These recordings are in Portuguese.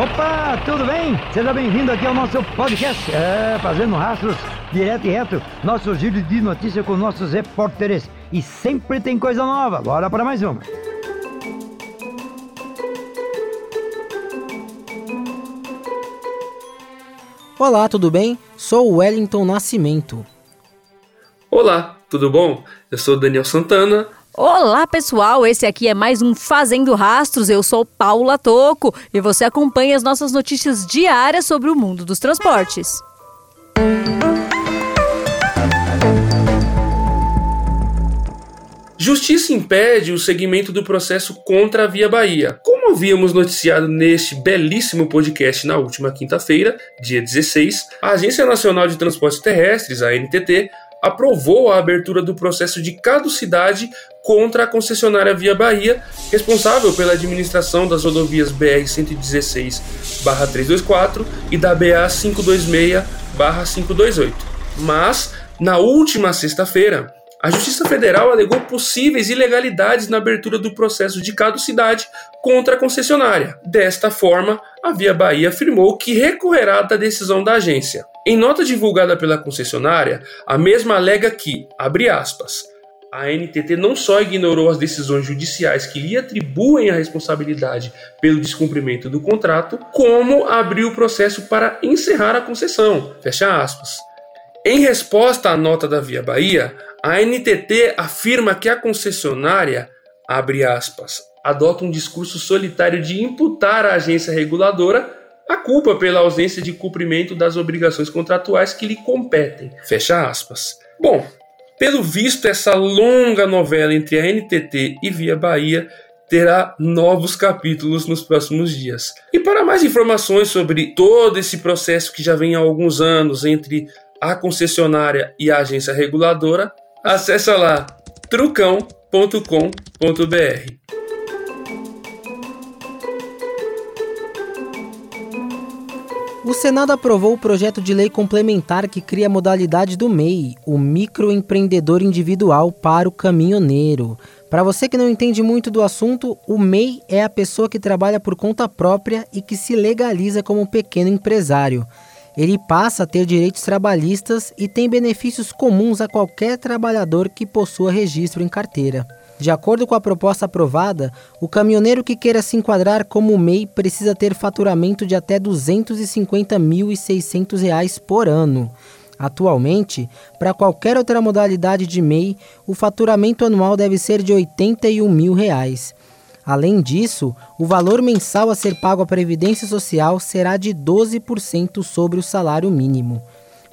Opa, tudo bem? Seja bem-vindo aqui ao nosso podcast. É, fazendo rastros direto e reto. Nosso giro de notícia com nossos repórteres. E sempre tem coisa nova. Bora para mais uma. Olá, tudo bem? Sou o Wellington Nascimento. Olá, tudo bom? Eu sou Daniel Santana, Olá, pessoal! Esse aqui é mais um Fazendo Rastros. Eu sou Paula Toco e você acompanha as nossas notícias diárias sobre o mundo dos transportes. Justiça impede o segmento do processo contra a Via Bahia. Como havíamos noticiado neste belíssimo podcast na última quinta-feira, dia 16, a Agência Nacional de Transportes Terrestres, a NTT, aprovou a abertura do processo de caducidade contra a concessionária Via Bahia, responsável pela administração das rodovias BR-116-324 e da BA 526-528. Mas, na última sexta-feira, a Justiça Federal alegou possíveis ilegalidades na abertura do processo de caducidade contra a concessionária. Desta forma, a Via Bahia afirmou que recorrerá da decisão da agência. Em nota divulgada pela concessionária, a mesma alega que, abre aspas, a NTT não só ignorou as decisões judiciais que lhe atribuem a responsabilidade pelo descumprimento do contrato, como abriu o processo para encerrar a concessão. Fecha aspas. Em resposta à nota da Via Bahia, a NTT afirma que a concessionária, abre aspas, adota um discurso solitário de imputar à agência reguladora a culpa pela ausência de cumprimento das obrigações contratuais que lhe competem. Fecha aspas. Bom, pelo visto, essa longa novela entre a NTT e Via Bahia terá novos capítulos nos próximos dias. E para mais informações sobre todo esse processo que já vem há alguns anos entre a concessionária e a agência reguladora, Acesse lá trucão.com.br. O Senado aprovou o projeto de lei complementar que cria a modalidade do MEI, o microempreendedor individual para o caminhoneiro. Para você que não entende muito do assunto, o MEI é a pessoa que trabalha por conta própria e que se legaliza como pequeno empresário ele passa a ter direitos trabalhistas e tem benefícios comuns a qualquer trabalhador que possua registro em carteira. De acordo com a proposta aprovada, o caminhoneiro que queira se enquadrar como MEI precisa ter faturamento de até 250.600 reais por ano. Atualmente, para qualquer outra modalidade de MEI, o faturamento anual deve ser de 81 mil reais. Além disso, o valor mensal a ser pago à Previdência Social será de 12% sobre o salário mínimo.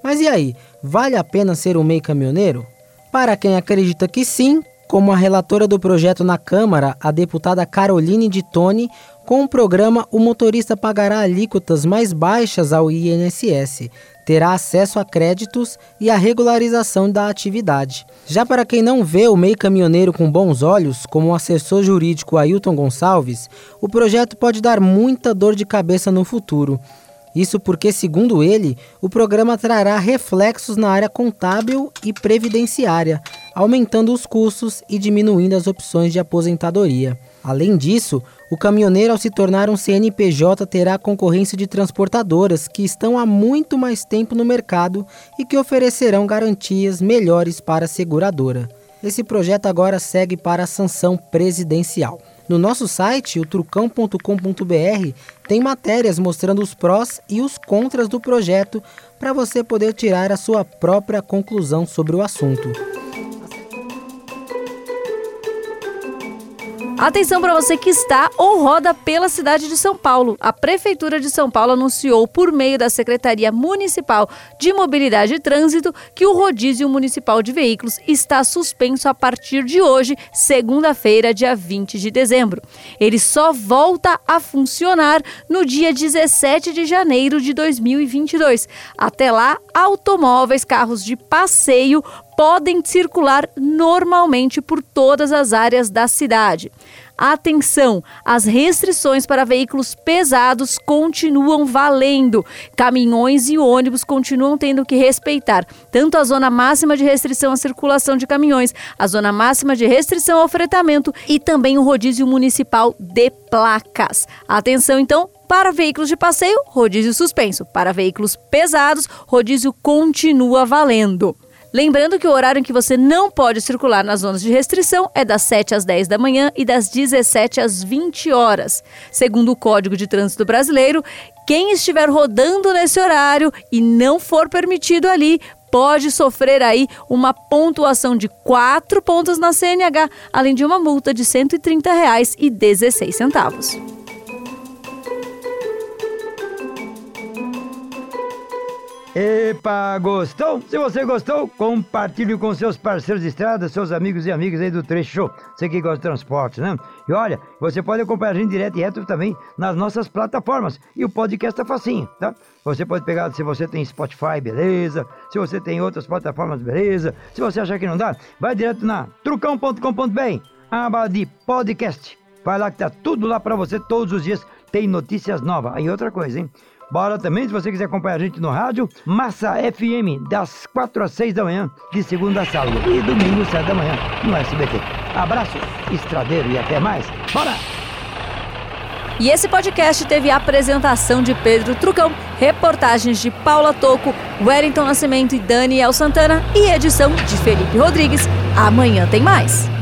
Mas e aí, vale a pena ser um MEI caminhoneiro? Para quem acredita que sim, como a relatora do projeto na Câmara, a deputada Caroline de Tone, com o programa o motorista pagará alíquotas mais baixas ao INSS, terá acesso a créditos e a regularização da atividade. Já para quem não vê o meio caminhoneiro com bons olhos, como o assessor jurídico Ailton Gonçalves, o projeto pode dar muita dor de cabeça no futuro. Isso porque, segundo ele, o programa trará reflexos na área contábil e previdenciária, aumentando os custos e diminuindo as opções de aposentadoria. Além disso, o caminhoneiro, ao se tornar um CNPJ, terá concorrência de transportadoras que estão há muito mais tempo no mercado e que oferecerão garantias melhores para a seguradora. Esse projeto agora segue para a sanção presidencial. No nosso site, o trucão.com.br, tem matérias mostrando os prós e os contras do projeto para você poder tirar a sua própria conclusão sobre o assunto. Atenção para você que está ou roda pela cidade de São Paulo. A Prefeitura de São Paulo anunciou, por meio da Secretaria Municipal de Mobilidade e Trânsito, que o rodízio municipal de veículos está suspenso a partir de hoje, segunda-feira, dia 20 de dezembro. Ele só volta a funcionar no dia 17 de janeiro de 2022. Até lá, automóveis, carros de passeio podem circular normalmente por todas as áreas da cidade. Atenção, as restrições para veículos pesados continuam valendo. Caminhões e ônibus continuam tendo que respeitar tanto a zona máxima de restrição à circulação de caminhões, a zona máxima de restrição ao fretamento e também o rodízio municipal de placas. Atenção então, Para veículos de passeio, rodízio suspenso. Para veículos pesados, rodízio continua valendo. Lembrando que o horário em que você não pode circular nas zonas de restrição é das 7 às 10 da manhã e das 17 às 20 horas. Segundo o Código de Trânsito Brasileiro, quem estiver rodando nesse horário e não for permitido ali pode sofrer aí uma pontuação de 4 pontos na CNH, além de uma multa de R$ 130,16. Epa, gostou? Se você gostou, compartilhe com seus parceiros de estrada, seus amigos e amigas aí do Trecho. Você que gosta de transporte, né? E olha, você pode acompanhar a gente direto e reto também nas nossas plataformas. E o podcast é facinho, tá? Você pode pegar, se você tem Spotify, beleza. Se você tem outras plataformas, beleza. Se você achar que não dá, vai direto na trucão.com.br, aba de podcast. Vai lá que tá tudo lá para você todos os dias. Tem notícias novas. Aí outra coisa, hein? Bora também, se você quiser acompanhar a gente no rádio, Massa FM, das 4 às 6 da manhã, de segunda a sábado, e domingo, 7 da manhã, no SBT. Abraço, estradeiro e até mais. Bora! E esse podcast teve a apresentação de Pedro Trucão, reportagens de Paula Toco, Wellington Nascimento e Daniel Santana e edição de Felipe Rodrigues. Amanhã tem mais.